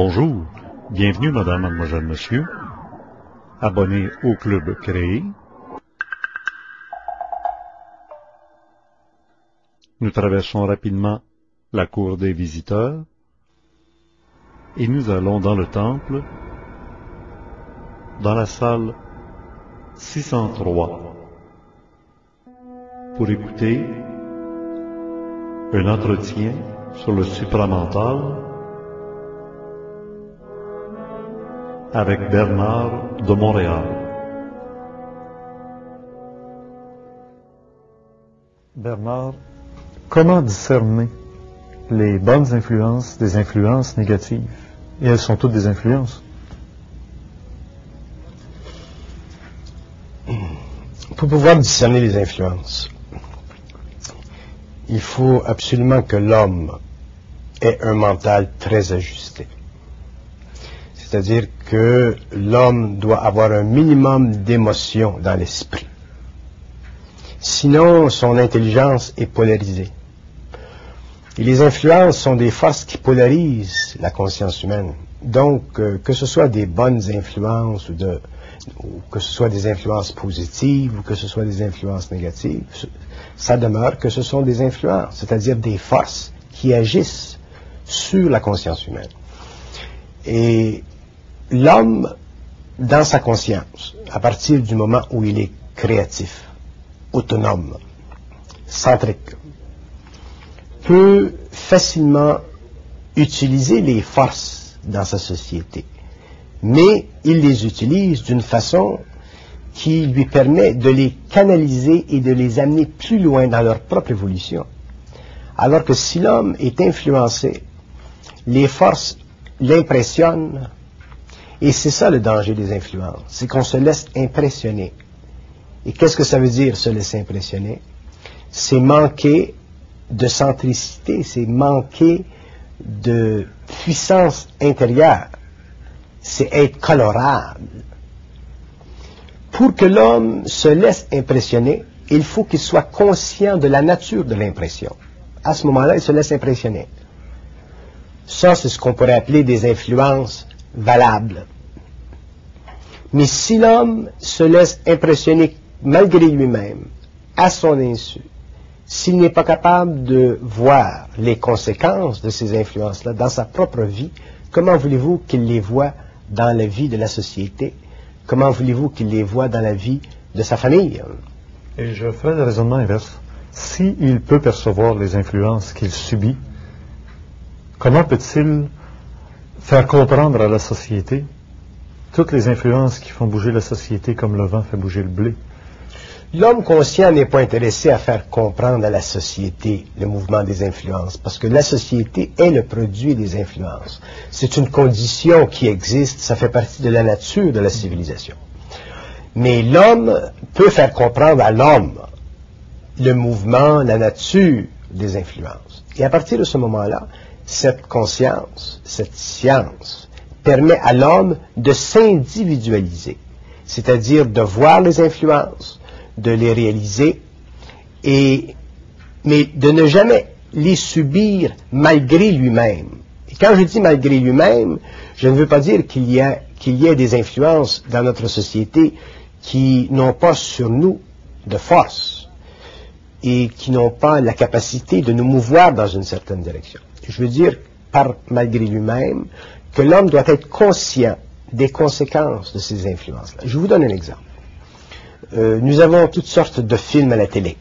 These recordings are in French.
Bonjour, bienvenue madame, mademoiselle, monsieur. Abonné au club créé. Nous traversons rapidement la cour des visiteurs et nous allons dans le temple, dans la salle 603, pour écouter un entretien sur le supramental avec Bernard de Montréal. Bernard, comment discerner les bonnes influences des influences négatives? Et elles sont toutes des influences. Pour pouvoir discerner les influences, il faut absolument que l'homme ait un mental très ajusté. C'est-à-dire que l'homme doit avoir un minimum d'émotion dans l'esprit. Sinon, son intelligence est polarisée. Et les influences sont des forces qui polarisent la conscience humaine. Donc, euh, que ce soit des bonnes influences ou, de, que ce soit des influences positives ou que ce soit des influences négatives, ça demeure que ce sont des influences, c'est-à-dire des forces qui agissent sur la conscience humaine. Et l'homme, dans sa conscience, à partir du moment où il est créatif, autonome, centrique, peut facilement utiliser les forces dans sa société, mais il les utilise d'une façon qui lui permet de les canaliser et de les amener plus loin dans leur propre évolution. Alors que si l'homme est influencé, les forces l'impressionnent, et c'est ça le danger des influences, c'est qu'on se laisse impressionner. Et qu'est-ce que ça veut dire se laisser impressionner? C'est manquer de centricité, c'est manquer de puissance intérieure, c'est être colorable. Pour que l'homme se laisse impressionner, il faut qu'il soit conscient de la nature de l'impression. À ce moment-là, il se laisse impressionner. Ça, c'est ce qu'on pourrait appeler des influences valable. Mais si l'homme se laisse impressionner malgré lui-même, à son insu, s'il n'est pas capable de voir les conséquences de ces influences-là dans sa propre vie, comment voulez-vous qu'il les voit dans la vie de la société? Comment voulez-vous qu'il les voit dans la vie de sa famille? Et je fais le raisonnement inverse. S'il peut percevoir les influences qu'il subit, comment peut-il faire comprendre à la société toutes les influences qui font bouger la société comme le vent fait bouger le blé. L'homme conscient n'est pas intéressé à faire comprendre à la société le mouvement des influences, parce que la société est le produit des influences. C'est une condition qui existe, ça fait partie de la nature de la civilisation. Mais l'homme peut faire comprendre à l'homme le mouvement, la nature des influences. Et à partir de ce moment-là, cette conscience, cette science, permet à l'homme de s'individualiser, c'est-à-dire de voir les influences, de les réaliser, et, mais de ne jamais les subir malgré lui-même. Et quand je dis malgré lui-même, je ne veux pas dire qu'il y, a, qu'il y ait des influences dans notre société qui n'ont pas sur nous de force et qui n'ont pas la capacité de nous mouvoir dans une certaine direction je veux dire par malgré lui-même, que l'homme doit être conscient des conséquences de ces influences-là. Je vous donne un exemple. Euh, nous avons toutes sortes de films à la télé.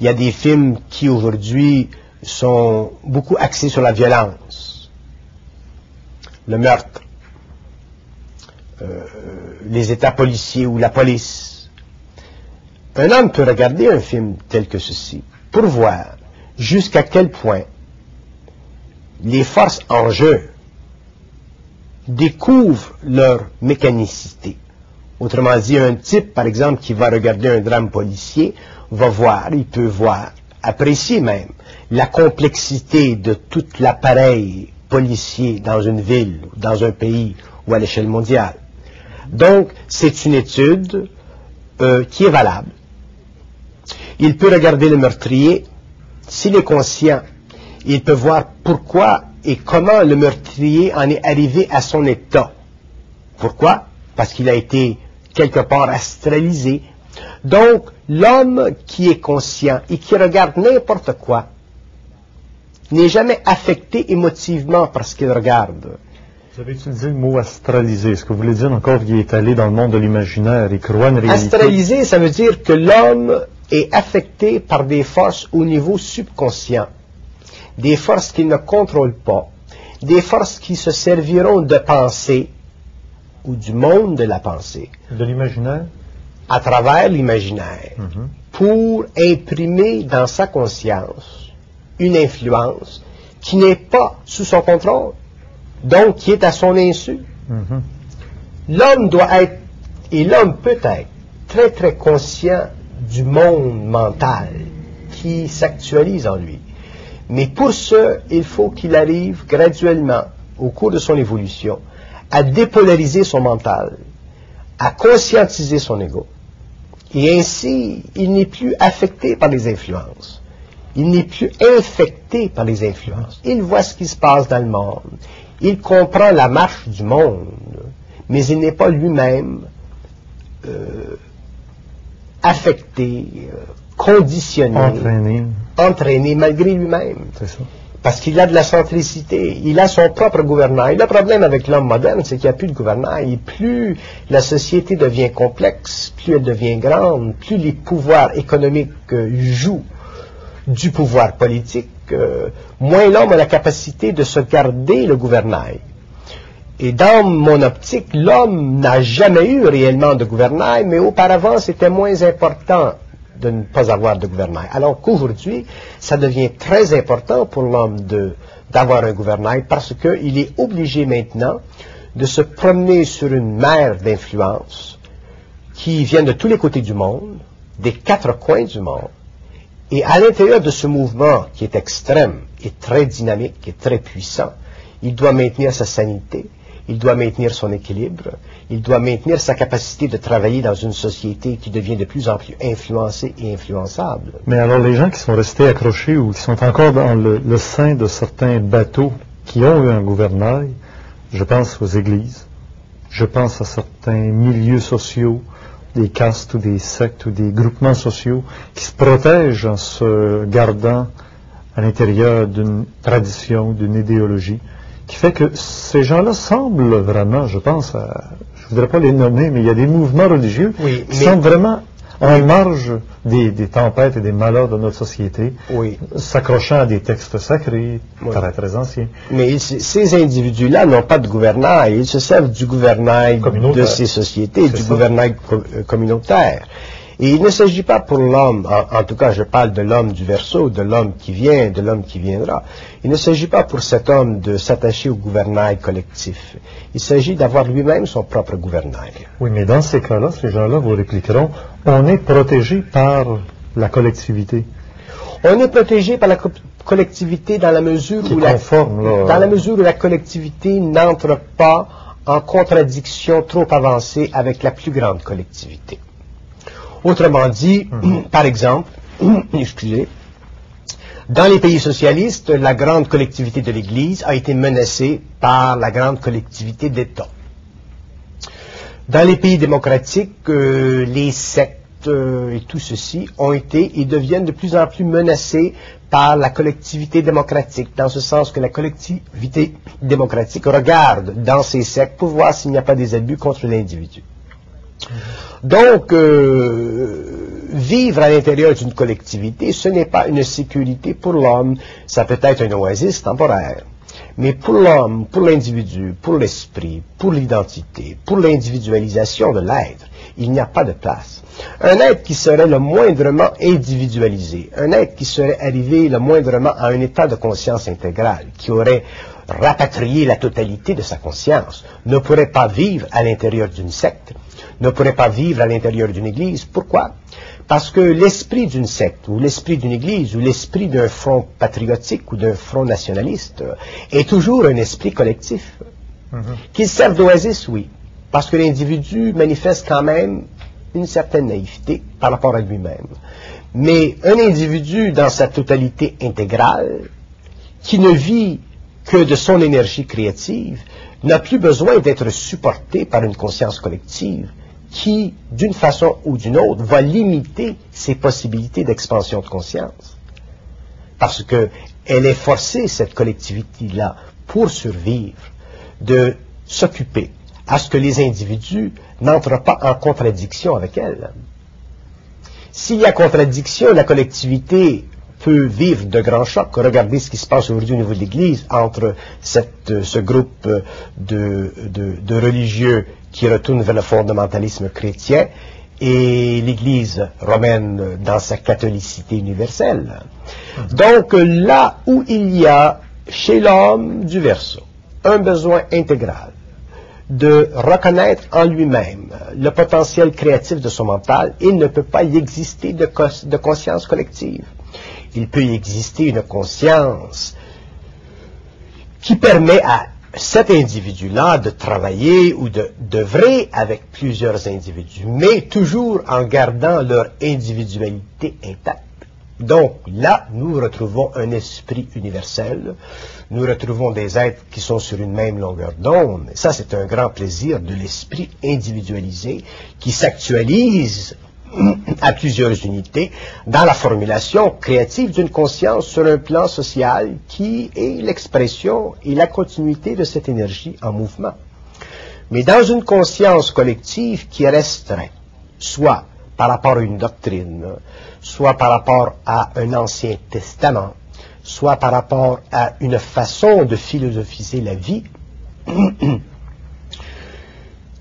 Il y a des films qui aujourd'hui sont beaucoup axés sur la violence, le meurtre, euh, les états policiers ou la police. Un homme peut regarder un film tel que ceci pour voir jusqu'à quel point les forces en jeu découvrent leur mécanicité. Autrement dit, un type, par exemple, qui va regarder un drame policier, va voir, il peut voir, apprécier même, la complexité de tout l'appareil policier dans une ville, dans un pays ou à l'échelle mondiale. Donc, c'est une étude euh, qui est valable. Il peut regarder le meurtrier s'il est conscient, il peut voir pourquoi et comment le meurtrier en est arrivé à son état. Pourquoi? Parce qu'il a été quelque part astralisé. Donc, l'homme qui est conscient et qui regarde n'importe quoi n'est jamais affecté émotivement par ce qu'il regarde. Vous avez utilisé le mot astralisé. Est-ce que vous voulez dire encore qu'il est allé dans le monde de l'imaginaire et croit une réalité? Astralisé, ça veut dire que l'homme est affecté par des forces au niveau subconscient, des forces qu'il ne contrôle pas, des forces qui se serviront de pensée ou du monde de la pensée De l'imaginaire? à travers l'imaginaire Mhm. pour imprimer dans sa conscience une influence qui n'est pas sous son contrôle, donc qui est à son insu. Mhm. L'homme doit être, et l'homme peut être, très très conscient du monde mental qui s'actualise en lui. Mais pour ce, il faut qu'il arrive graduellement, au cours de son évolution, à dépolariser son mental, à conscientiser son ego. Et ainsi, il n'est plus affecté par les influences. Il n'est plus infecté par les influences. Il voit ce qui se passe dans le monde. Il comprend la marche du monde. Mais il n'est pas lui-même euh, affecté, euh, conditionné, entraîné malgré lui-même. Parce qu'il a de la centricité, il a son propre gouvernail. Le problème avec l'homme moderne, c'est qu'il n'y a plus de gouvernail. Et plus la société devient complexe, plus elle devient grande, plus les pouvoirs économiques euh, jouent du pouvoir politique, euh, moins l'homme a la capacité de se garder le gouvernail. Et dans mon optique, l'homme n'a jamais eu réellement de gouvernail, mais auparavant, c'était moins important de ne pas avoir de gouvernail. Alors qu'aujourd'hui, ça devient très important pour l'homme d'avoir un gouvernail parce qu'il est obligé maintenant de se promener sur une mer d'influence qui vient de tous les côtés du monde, des quatre coins du monde. Et à l'intérieur de ce mouvement qui est extrême et très dynamique et très puissant, il doit maintenir sa sanité, il doit maintenir son équilibre, il doit maintenir sa capacité de travailler dans une société qui devient de plus en plus influencée et influençable. Mais alors, les gens qui sont restés accrochés ou qui sont encore dans le, sein de certains bateaux qui ont eu un gouvernail, je pense aux églises, je pense à certains milieux sociaux, des castes ou des sectes ou des groupements sociaux qui se protègent en se gardant à l'intérieur d'une tradition, d'une idéologie, qui fait que ces gens-là semblent vraiment, je pense, à, je ne voudrais pas les nommer, mais il y a des mouvements religieux Oui, qui mais- sont vraiment en marge des, des tempêtes et des malheurs de notre société, Oui. s'accrochant à des textes sacrés, Oui. très très anciens. Mais ces individus-là n'ont pas de gouvernail. Ils se servent du gouvernail de ces sociétés, du ça. gouvernail euh, communautaire. Et il ne s'agit pas pour l'homme, en, en tout cas je parle de l'homme du verso, de l'homme qui vient, de l'homme qui viendra. Il ne s'agit pas pour cet homme de s'attacher au gouvernail collectif. Il s'agit d'avoir lui-même son propre gouvernail. Oui, mais dans ces cas-là, ces gens-là vous répliqueront, on est protégé par la collectivité. On est protégé par la co- collectivité dans la mesure Qui où est la, conforme, là. dans la mesure où la collectivité n'entre pas en contradiction trop avancée avec la plus grande collectivité. Autrement dit, par exemple, excusez, dans les pays socialistes, la grande collectivité de l'Église a été menacée par la grande collectivité d'État. Dans les pays démocratiques, euh, les sectes euh, et tout ceci ont été et deviennent de plus en plus menacés par la collectivité démocratique, dans ce sens que la collectivité démocratique regarde dans ces sectes pour voir s'il n'y a pas des abus contre l'individu. Donc, euh, vivre à l'intérieur d'une collectivité, ce n'est pas une sécurité pour l'homme, ça peut être un oasis temporaire. Mais pour l'homme, pour l'individu, pour l'esprit, pour l'identité, pour l'individualisation de l'être, il n'y a pas de place. Un être qui serait le moindrement individualisé, un être qui serait arrivé le moindrement à un état de conscience intégrale, qui aurait rapatrié la totalité de sa conscience, ne pourrait pas vivre à l'intérieur d'une secte, ne pourrait pas vivre à l'intérieur d'une église. Pourquoi? Parce que l'esprit d'une secte, ou l'esprit d'une église, ou l'esprit d'un front patriotique ou d'un front nationaliste est toujours un esprit collectif. Qu'il serve d'oasis, oui, parce que l'individu manifeste quand même une certaine naïveté par rapport à lui-même. Mais un individu dans sa totalité intégrale, qui ne vit que de son énergie créative n'a plus besoin d'être supportée par une conscience collective qui, d'une façon ou d'une autre, va limiter ses possibilités d'expansion de conscience. Parce qu'elle est forcée, cette collectivité-là, pour survivre, de s'occuper à ce que les individus n'entrent pas en contradiction avec elle. S'il y a contradiction, la collectivité peut vivre de grands chocs. Regardez ce qui se passe aujourd'hui au niveau de l'Église entre ce groupe de, de, religieux qui retournent vers le fondamentalisme chrétien et l'Église romaine dans sa catholicité universelle. Donc là où il y a chez l'homme du verso un besoin intégral de reconnaître en lui-même le potentiel créatif de son mental, il ne peut pas y exister de conscience collective. Il peut y exister une conscience qui permet à cet individu-là de travailler ou d'œuvrer avec plusieurs individus, mais toujours en gardant leur individualité intacte. Donc là, nous retrouvons un esprit universel, nous retrouvons des êtres qui sont sur une même longueur d'onde. Ça, c'est un grand plaisir de l'esprit individualisé qui s'actualise à plusieurs unités dans la formulation créative d'une conscience sur un plan social qui est l'expression et la continuité de cette énergie en mouvement. Mais dans une conscience collective qui resterait, soit par rapport à une doctrine, soit par rapport à un ancien testament, soit par rapport à une façon de philosophiser la vie,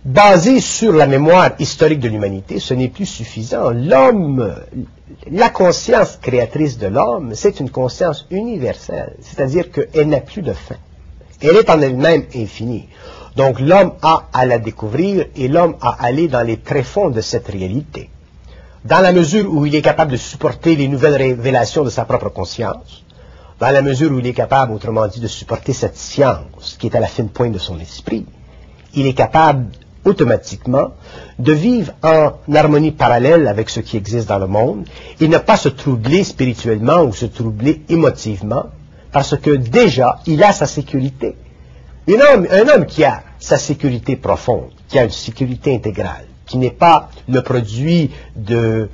basé sur la mémoire historique de l'humanité, ce n'est plus suffisant. L'homme, la conscience créatrice de l'homme, c'est une conscience universelle, c'est-à-dire qu'elle n'a plus de fin. Elle est en elle-même infinie. Donc l'homme a à la découvrir et l'homme a à aller dans les tréfonds de cette réalité. Dans la mesure où il est capable de supporter les nouvelles révélations de sa propre conscience, dans la mesure où il est capable, autrement dit, de supporter cette science qui est à la fine pointe de son esprit, il est capable automatiquement de vivre en harmonie parallèle avec ce qui existe dans le monde et ne pas se troubler spirituellement ou se troubler émotivement parce que déjà, il a sa sécurité. Un homme, qui a sa sécurité profonde, qui a une sécurité intégrale, qui n'est pas le produit de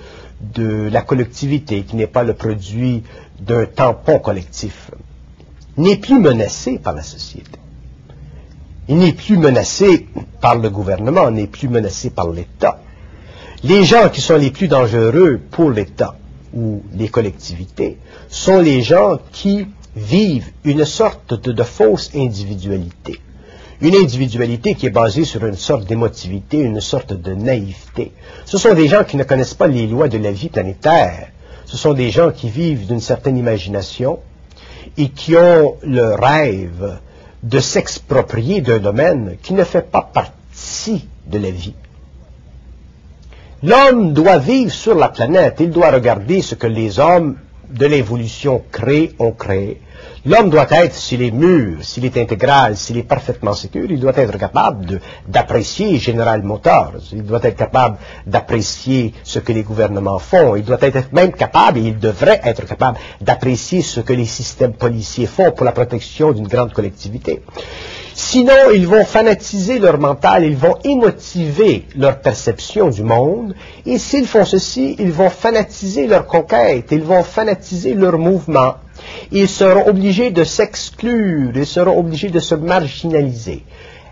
la collectivité, qui n'est pas le produit d'un tampon collectif, n'est plus menacé par la société. Il n'est plus menacé par le gouvernement, n'est plus menacé par l'État. Les gens qui sont les plus dangereux pour l'État ou les collectivités sont les gens qui vivent une sorte de, fausse individualité. Une individualité qui est basée sur une sorte d'émotivité, une sorte de naïveté. Ce sont des gens qui ne connaissent pas les lois de la vie planétaire. Ce sont des gens qui vivent d'une certaine imagination et qui ont le rêve de s'exproprier d'un domaine qui ne fait pas partie de la vie. L'homme doit vivre sur la planète, il doit regarder ce que les hommes de l'évolution créent ont créé, L'homme doit être, s'il est mûr, s'il est intégral, s'il est parfaitement sécure, il doit être capable d'apprécier General Motors, il doit être capable d'apprécier ce que les gouvernements font, il doit être même capable, et il devrait être capable d'apprécier ce que les systèmes policiers font pour la protection d'une grande collectivité. Sinon, ils vont fanatiser leur mental, ils vont émotiver leur perception du monde, et s'ils font ceci, ils vont fanatiser leur conquête, ils vont fanatiser leur mouvement, ils seront obligés de s'exclure, ils seront obligés de se marginaliser.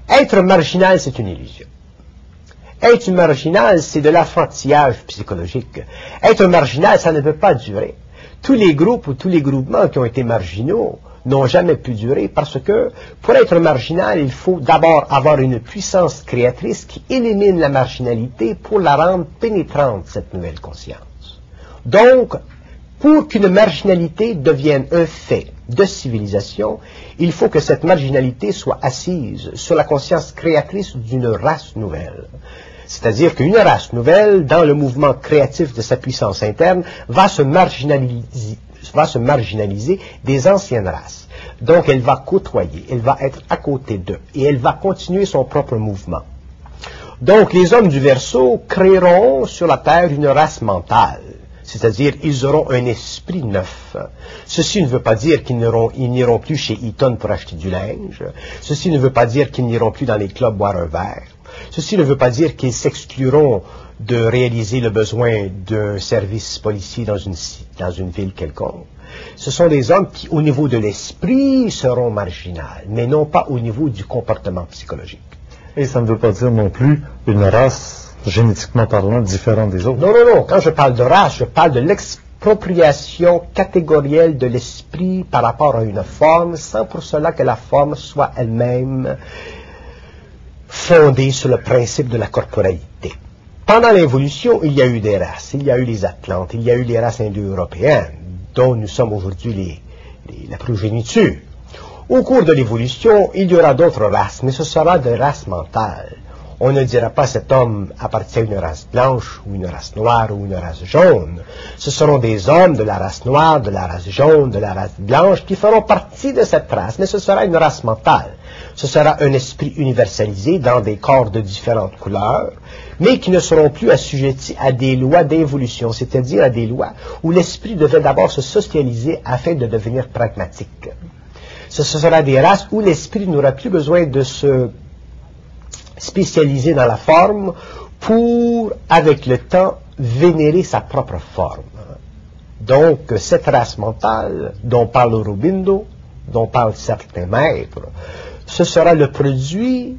Être marginal, c'est une illusion. Être marginal, c'est de l'affrontillage psychologique. Être marginal, ça ne peut pas durer. Tous les groupes ou tous les groupements qui ont été marginaux n'ont jamais pu durer parce que pour être marginal, il faut d'abord avoir une puissance créatrice qui élimine la marginalité pour la rendre pénétrante, cette nouvelle conscience. Donc, pour qu'une marginalité devienne un fait de civilisation, il faut que cette marginalité soit assise sur la conscience créatrice d'une race nouvelle. C'est-à-dire qu'une race nouvelle, dans le mouvement créatif de sa puissance interne, va se marginaliser, va se marginaliser des anciennes races. Donc elle va côtoyer, elle va être à côté d'eux, et elle va continuer son propre mouvement. Donc les hommes du Verseau créeront sur la Terre une race mentale C'est-à-dire, ils auront un esprit neuf. Ceci ne veut pas dire qu'ils n'iront plus chez Eaton pour acheter du linge. Ceci ne veut pas dire qu'ils n'iront plus dans les clubs boire un verre. Ceci ne veut pas dire qu'ils s'excluront de réaliser le besoin d'un service policier dans une, dans une ville quelconque. Ce sont des hommes qui, au niveau de l'esprit, seront marginaux, mais non pas au niveau du comportement psychologique. Et ça ne veut pas dire non plus une race, génétiquement parlant, différente des autres. Non, non, non. Quand je parle de race, je parle de l'expropriation catégorielle de l'esprit par rapport à une forme, sans pour cela que la forme soit elle-même fondée sur le principe de la corporalité. Pendant l'évolution, il y a eu des races. Il y a eu les Atlantes, il y a eu les races indo-européennes, dont nous sommes aujourd'hui la progéniture. Au cours de l'évolution, il y aura d'autres races, mais ce sera des races mentales. On ne dira pas cet homme appartient à une race blanche ou une race noire ou une race jaune. Ce seront des hommes de la race noire, de la race jaune, de la race blanche qui feront partie de cette race, mais ce sera une race mentale. Ce sera un esprit universalisé dans des corps de différentes couleurs, mais qui ne seront plus assujettis à des lois d'évolution, c'est-à-dire à des lois où l'esprit devait d'abord se socialiser afin de devenir pragmatique ce sera des races où l'esprit n'aura plus besoin de se spécialiser dans la forme pour, avec le temps, vénérer sa propre forme. Donc, cette race mentale dont parle Aurobindo, dont parlent certains maîtres, ce sera le produit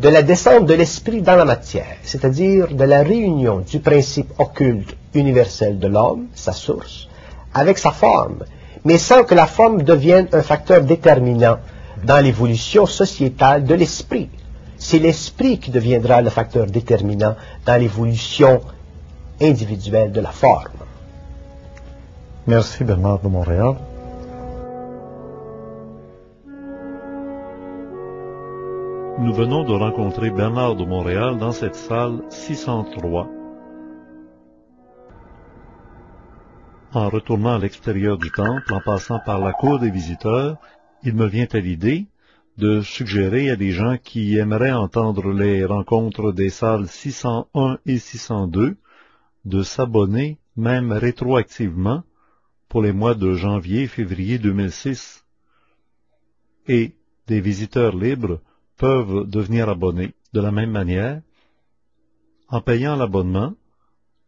de la descente de l'esprit dans la matière, c'est-à-dire de la réunion du principe occulte universel de l'homme, sa source, avec sa forme, mais sans que la forme devienne un facteur déterminant dans l'évolution sociétale de l'esprit. C'est l'esprit qui deviendra le facteur déterminant dans l'évolution individuelle de la forme. Merci Bernard de Montréal. Nous venons de rencontrer Bernard de Montréal dans cette salle 603 En retournant à l'extérieur du temple, en passant par la cour des visiteurs, il me vient à l'idée de suggérer à des gens qui aimeraient entendre les rencontres des salles 601 et 602 de s'abonner, même rétroactivement, pour les mois de janvier et février 2006. Et des visiteurs libres peuvent devenir abonnés de la même manière, en payant l'abonnement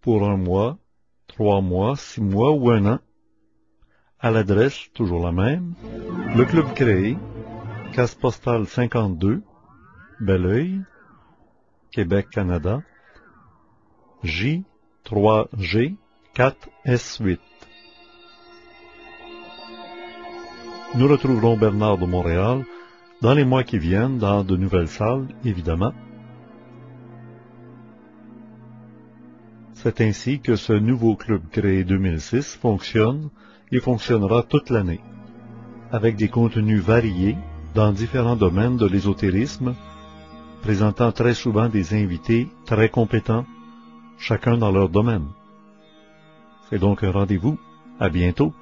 pour un mois trois mois, six mois ou un an, à l'adresse toujours la même, le club créé, case postale 52, Belleuil, Québec, Canada, J3G 4S8. Nous retrouverons Bernard de Montréal dans les mois qui viennent dans de nouvelles salles, évidemment, C'est ainsi que ce nouveau club créé 2006 fonctionne et fonctionnera toute l'année, avec des contenus variés dans différents domaines de l'ésotérisme, présentant très souvent des invités très compétents, chacun dans leur domaine. C'est donc un rendez-vous. À bientôt.